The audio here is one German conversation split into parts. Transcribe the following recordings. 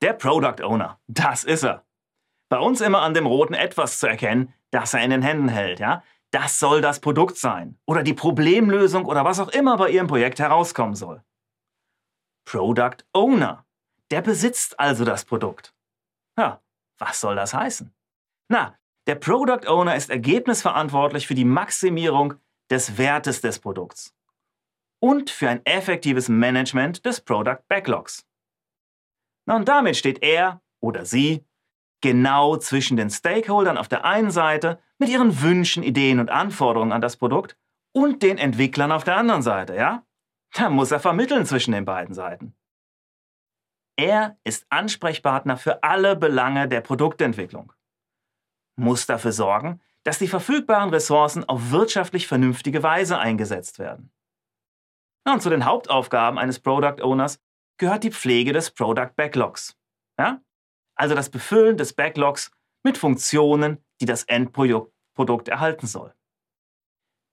Der Product Owner, das ist er. Bei uns immer an dem roten Etwas zu erkennen, das er in den Händen hält, ja? Das soll das Produkt sein oder die Problemlösung oder was auch immer bei Ihrem Projekt herauskommen soll. Product Owner, der besitzt also das Produkt. Ja, was soll das heißen? Na, der Product Owner ist ergebnisverantwortlich für die Maximierung des Wertes des Produkts und für ein effektives Management des Product Backlogs. Und damit steht er oder sie genau zwischen den Stakeholdern auf der einen Seite mit ihren Wünschen, Ideen und Anforderungen an das Produkt und den Entwicklern auf der anderen Seite, ja? Da muss er vermitteln zwischen den beiden Seiten. Er ist Ansprechpartner für alle Belange der Produktentwicklung, muss dafür sorgen, dass die verfügbaren Ressourcen auf wirtschaftlich vernünftige Weise eingesetzt werden. Und zu den Hauptaufgaben eines Product Owners gehört die Pflege des Product Backlogs. Ja? Also das Befüllen des Backlogs mit Funktionen, die das Endprodukt erhalten soll.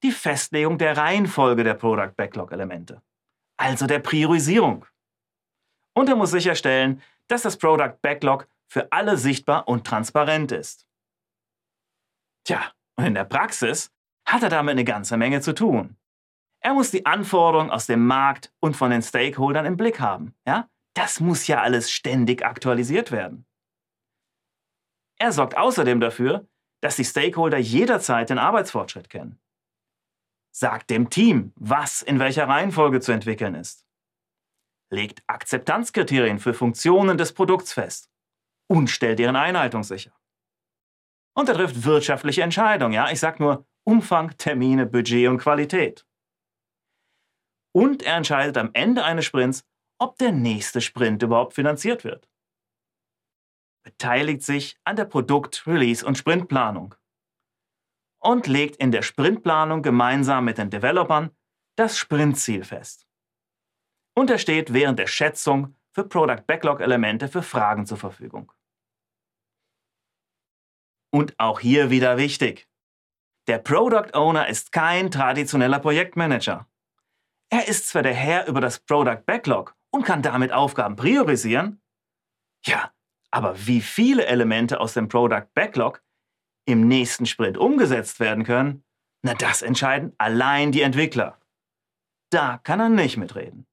Die Festlegung der Reihenfolge der Product Backlog Elemente, also der Priorisierung. Und er muss sicherstellen, dass das Product Backlog für alle sichtbar und transparent ist. Tja, und in der Praxis hat er damit eine ganze Menge zu tun. Er muss die Anforderungen aus dem Markt und von den Stakeholdern im Blick haben. Ja? Das muss ja alles ständig aktualisiert werden. Er sorgt außerdem dafür, dass die Stakeholder jederzeit den Arbeitsfortschritt kennen. Sagt dem Team, was in welcher Reihenfolge zu entwickeln ist. Legt Akzeptanzkriterien für Funktionen des Produkts fest und stellt deren Einhaltung sicher. Und er trifft wirtschaftliche Entscheidungen, ja, ich sag nur Umfang, Termine, Budget und Qualität und er entscheidet am Ende eines Sprints, ob der nächste Sprint überhaupt finanziert wird. Beteiligt sich an der Produkt-, Release- und Sprintplanung und legt in der Sprintplanung gemeinsam mit den Developern das Sprintziel fest. Und er steht während der Schätzung für Product Backlog Elemente für Fragen zur Verfügung. Und auch hier wieder wichtig. Der Product Owner ist kein traditioneller Projektmanager. Er ist zwar der Herr über das Product Backlog und kann damit Aufgaben priorisieren, ja, aber wie viele Elemente aus dem Product Backlog im nächsten Sprint umgesetzt werden können, na das entscheiden allein die Entwickler. Da kann er nicht mitreden.